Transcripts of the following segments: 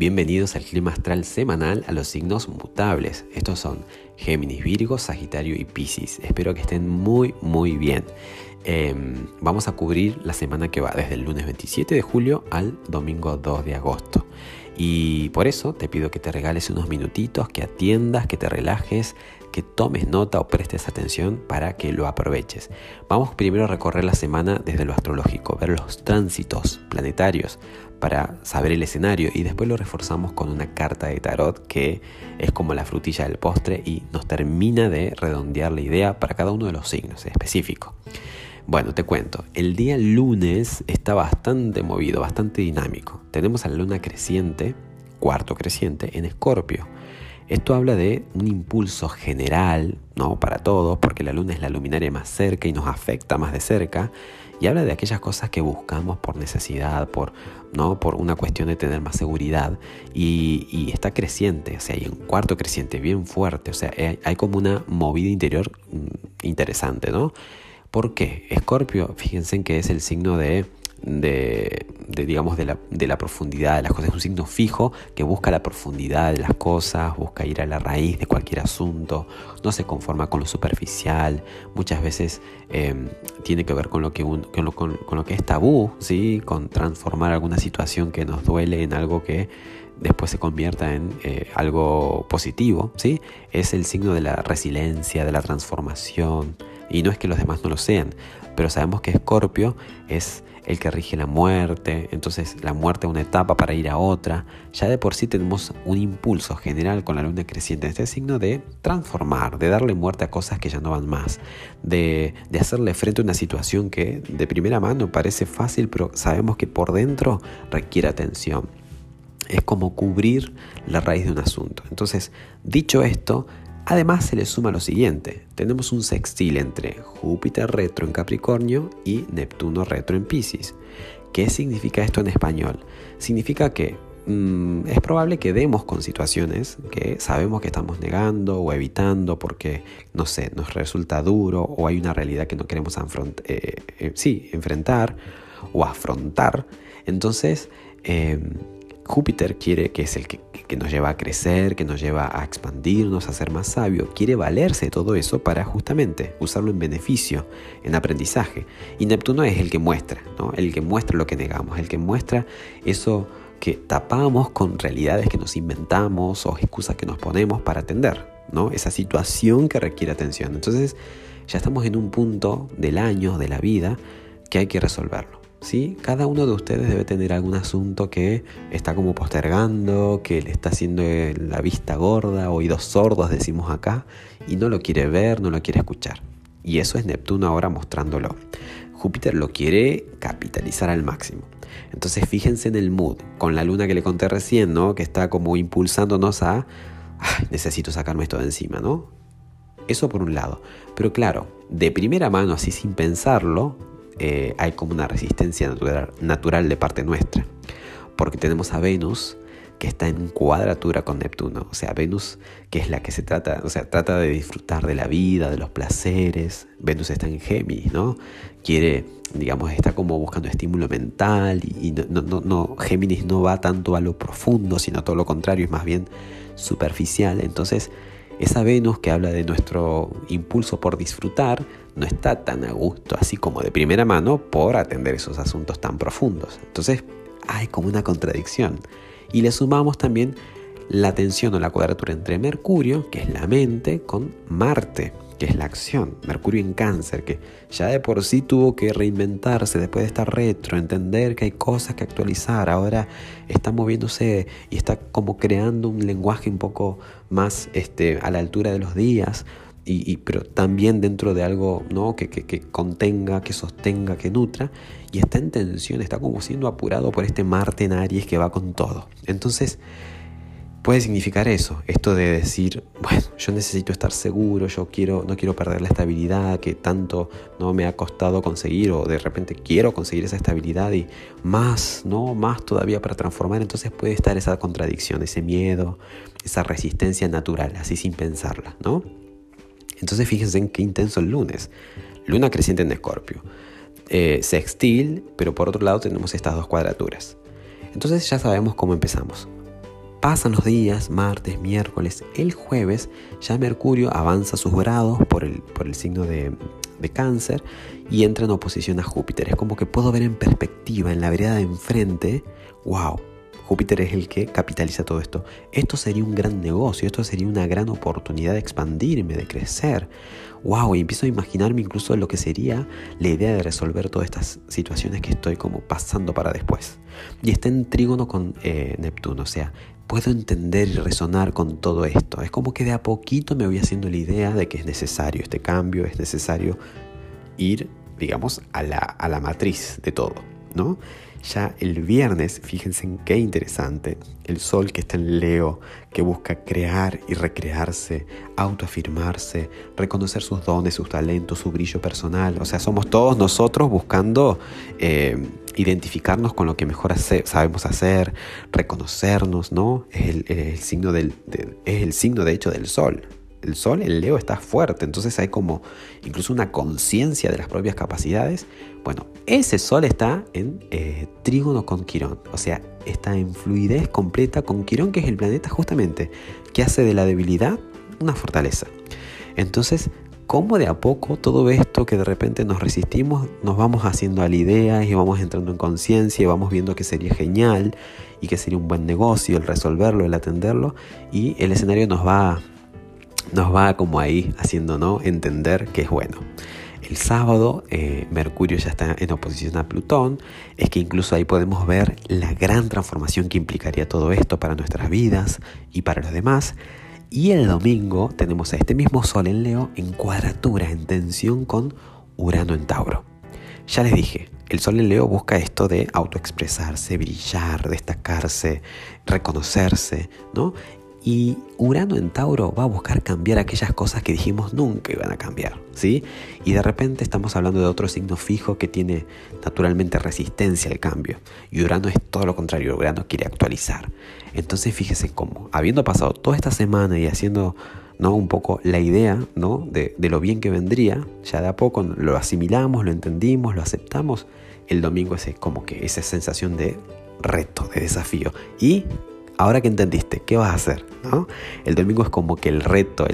Bienvenidos al clima astral semanal a los signos mutables. Estos son Géminis, Virgo, Sagitario y Piscis. Espero que estén muy, muy bien. Em, vamos a cubrir la semana que va desde el lunes 27 de julio al domingo 2 de agosto. Y por eso te pido que te regales unos minutitos, que atiendas, que te relajes, que tomes nota o prestes atención para que lo aproveches. Vamos primero a recorrer la semana desde lo astrológico, ver los tránsitos planetarios para saber el escenario y después lo reforzamos con una carta de tarot que es como la frutilla del postre y nos termina de redondear la idea para cada uno de los signos específicos. Bueno, te cuento, el día lunes está bastante movido, bastante dinámico. Tenemos a la luna creciente, cuarto creciente, en Escorpio. Esto habla de un impulso general, ¿no? Para todos, porque la luna es la luminaria más cerca y nos afecta más de cerca. Y habla de aquellas cosas que buscamos por necesidad, por, ¿no? por una cuestión de tener más seguridad. Y, está creciente, o sea, hay un cuarto creciente bien fuerte. O sea, hay, como una movida interior mm, interesante, ¿no? ¿Por qué? Escorpio, fíjense en que es el signo de de, digamos, de la, de la, profundidad de las cosas. Es un signo fijo que busca la profundidad de las cosas, busca ir a la raíz de cualquier asunto, no se conforma con lo superficial, muchas veces em, tiene que ver con lo que, con, lo, que es tabú, ¿sí? con transformar alguna situación que nos duele en algo que después se convierta en eh, algo positivo. ¿sí? Es el signo de la resiliencia, de la transformación. Y no es que los demás no lo sean, pero sabemos que Escorpio es el que rige la muerte, entonces la muerte es una etapa para ir a otra. Ya de por sí tenemos un impulso general con la luna creciente en este signo de transformar, de darle muerte a cosas que ya no van más, de, de hacerle frente a una situación que de primera mano parece fácil, pero sabemos que por dentro requiere atención. Es como cubrir la raíz de un asunto. Entonces, dicho esto, Además se le suma lo siguiente, tenemos un sextil entre Júpiter retro en Capricornio y Neptuno retro en Pisces. ¿Qué significa esto en español? Significa que mm, es probable que demos con situaciones que sabemos que estamos negando o evitando porque, no sé, nos resulta duro o hay una realidad que no queremos eh, eh, enfrentar o afrontar. Entonces, em, Júpiter quiere, que es el que, nos lleva a crecer, que nos lleva a expandirnos, a ser más sabio, quiere valerse de todo eso para justamente usarlo en beneficio, en aprendizaje. Y Neptuno es el que muestra, ¿no? el que muestra lo que negamos, el que muestra eso que tapamos con realidades que nos inventamos o excusas que nos ponemos para atender, ¿no? esa situación que requiere atención. Entonces ya estamos en un punto del año, de la vida, que hay que resolverlo. ¿Sí? Cada uno de ustedes debe tener algún asunto que está como postergando, que le está haciendo la vista gorda, oídos sordos decimos acá, y no lo quiere ver, no lo quiere escuchar. Y eso es Neptuno ahora mostrándolo. Júpiter lo quiere capitalizar al máximo. Entonces fíjense en el mood, con la luna que le conté recién, ¿no? Que está como impulsándonos a, necesito sacarme esto de encima, ¿no? Eso por un lado. Pero claro, de primera mano, así sin pensarlo, eh, hay como una resistencia natural, de parte nuestra. Porque tenemos a Venus que está en cuadratura con Neptuno. O sea, Venus, que es la que se trata, o sea, trata de disfrutar de la vida, de los placeres. Venus está en Géminis, ¿no? Quiere, digamos, está como buscando estímulo mental y, no, no, no, Géminis no va tanto a lo profundo, sino todo lo contrario, es más bien superficial. Entonces, esa Venus que habla de nuestro impulso por disfrutar no está tan a gusto, así como de primera mano, por atender esos asuntos tan profundos. Entonces hay como una contradicción. Y le sumamos también la tensión o la cuadratura entre Mercurio, que es la mente, con Marte, que es la acción. Mercurio en cáncer, que ya de por sí tuvo que reinventarse después de estar retro, entender que hay cosas que actualizar. Ahora está moviéndose y está como creando un lenguaje un poco más este, a la altura de los días. Y, pero también dentro de algo ¿no? que, que, que, contenga, que sostenga, que nutra, y está en tensión, está como siendo apurado por este Marte en Aries que va con todo. Entonces, puede significar eso, esto de decir, bueno, yo necesito estar seguro, yo quiero, no quiero perder la estabilidad que tanto no me ha costado conseguir, o de repente quiero conseguir esa estabilidad y más, no, más todavía para transformar, entonces puede estar esa contradicción, ese miedo, esa resistencia natural, así sin pensarla, ¿no? Entonces fíjense en qué intenso el lunes. Luna creciente en Escorpio. Eh, sextil, pero por otro lado tenemos estas dos cuadraturas. Entonces ya sabemos cómo empezamos Pasan los días, martes, miércoles, el jueves ya Mercurio avanza sus grados por el, por el signo de, de cáncer y entra en oposición a Júpiter. Es como que puedo ver en perspectiva, en la vereda de enfrente, wow, Júpiter es el que capitaliza todo esto. Esto sería un gran negocio, esto sería una gran oportunidad de expandirme, de crecer. Wow, y empiezo a imaginarme incluso lo que sería la idea de resolver todas estas situaciones que estoy como pasando para después. Y está en trígono con eh, Neptuno, o sea, puedo entender y resonar con todo esto. Es como que de a poquito me voy haciendo la idea de que es necesario este cambio, es necesario ir, digamos, a la, a la matriz de todo, ¿no? Ya el viernes, fíjense en qué interesante, el sol que está en Leo, que busca crear y recrearse, autoafirmarse, reconocer sus dones, sus talentos, su brillo personal. O sea, somos todos nosotros buscando eh, identificarnos con lo que mejor sabemos hacer, reconocernos, ¿no? Es el, signo del, es el signo de hecho del sol el sol, el Leo está fuerte, entonces hay como incluso una conciencia de las propias capacidades. Bueno, ese sol está en eh, trígono con Quirón, o sea, está en fluidez completa con Quirón, que es el planeta justamente que hace de la debilidad una fortaleza. Entonces, ¿cómo de a poco todo esto que de repente nos resistimos, nos vamos haciendo a la idea y vamos entrando en conciencia y vamos viendo que sería genial y que sería un buen negocio el resolverlo, el atenderlo y el escenario nos va nos va como ahí haciendo ¿no? entender que es bueno. El sábado eh, Mercurio ya está en oposición a Plutón, es que incluso ahí podemos ver la gran transformación que implicaría todo esto para nuestras vidas y para los demás. Y el domingo tenemos a este mismo Sol en Leo en cuadratura, en tensión con Urano en Tauro. Ya les dije, el Sol en Leo busca esto de autoexpresarse, brillar, destacarse, reconocerse, ¿no? Y Urano en Tauro va a buscar cambiar aquellas cosas que dijimos nunca iban a cambiar, ¿sí? Y de repente estamos hablando de otro signo fijo que tiene naturalmente resistencia al cambio. Y Urano es todo lo contrario, Urano quiere actualizar. Entonces fíjese cómo, habiendo pasado toda esta semana y haciendo ¿no? un poco la idea ¿no? de, de lo bien que vendría, ya de a poco lo asimilamos, lo entendimos, lo aceptamos, el domingo es como que esa sensación de reto, de desafío. Y ahora que entendiste, ¿qué vas a hacer? ¿no? El domingo es como que el reto,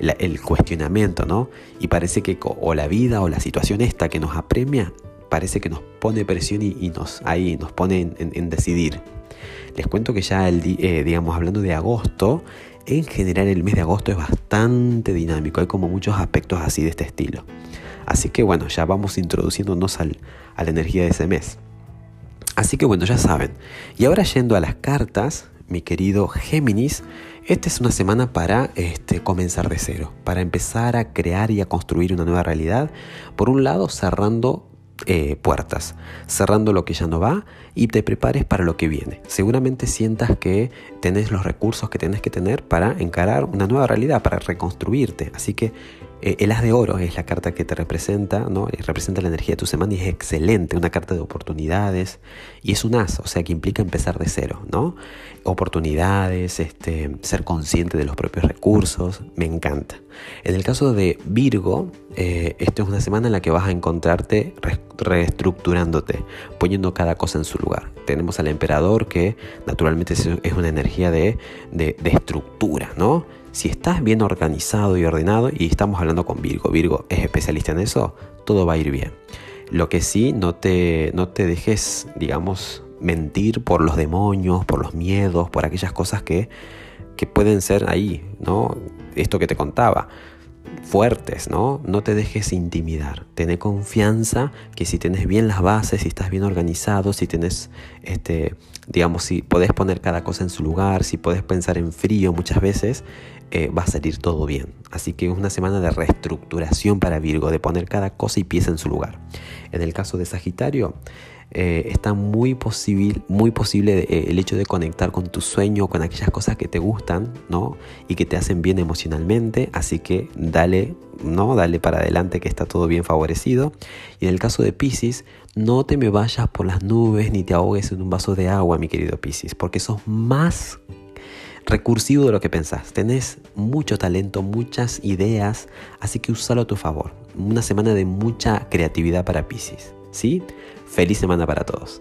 el, cuestionamiento, ¿no? Y parece que o la vida o la situación esta que nos apremia, parece que nos pone presión y, nos, ahí nos pone en, decidir. Les cuento que ya, el, eh, digamos, hablando de agosto, en general el mes de agosto es bastante dinámico, hay como muchos aspectos así de este estilo. Así que bueno, ya vamos introduciéndonos al, a la energía de ese mes. Así que bueno, ya saben. Y ahora yendo a las cartas, mi querido Géminis, esta es una semana para este, comenzar de cero, para empezar a crear y a construir una nueva realidad. Por un lado, cerrando eh, puertas, cerrando lo que ya no va y te prepares para lo que viene. Seguramente sientas que tenés los recursos que tenés que tener para encarar una nueva realidad, para reconstruirte. Así que eh, el as de oro es la carta que te representa, ¿no? representa la energía de tu semana y es excelente, una carta de oportunidades y es un as, o sea que implica empezar de cero, ¿no? Oportunidades, este, ser consciente de los propios recursos, me encanta. En el caso de Virgo, eh, esta es una semana en la que vas a encontrarte reestructurándote, poniendo cada cosa en su lugar. Tenemos al emperador que naturalmente es una energía de, de, de estructura, ¿no? Si estás bien organizado y ordenado, y estamos hablando con Virgo, Virgo es especialista en eso, todo va a ir bien. Lo que sí, no te, no te dejes, digamos, mentir por los demonios, por los miedos, por aquellas cosas que, que pueden ser ahí, ¿no? Esto que te contaba fuertes, ¿no? No te dejes intimidar. Ten confianza que si tienes bien las bases, si estás bien organizado, si tienes, este, digamos, si podés poner cada cosa en su lugar, si podés pensar en frío muchas veces, eh, va a salir todo bien. Así que es una semana de reestructuración para Virgo, de poner cada cosa y pieza en su lugar. En el caso de Sagitario, eh, está muy posible, muy posible eh, el hecho de conectar con tu sueño, con aquellas cosas que te gustan, ¿no? Y que te hacen bien emocionalmente, así que dale, ¿no? Dale para adelante que está todo bien favorecido. Y en el caso de Pisces, no te me vayas por las nubes ni te ahogues en un vaso de agua, mi querido Pisces, porque sos más recursivo de lo que pensás. Tenés mucho talento, muchas ideas, así que úsalo a tu favor. Una semana de mucha creatividad para Pisces. ¿Sí? Feliz semana para todos.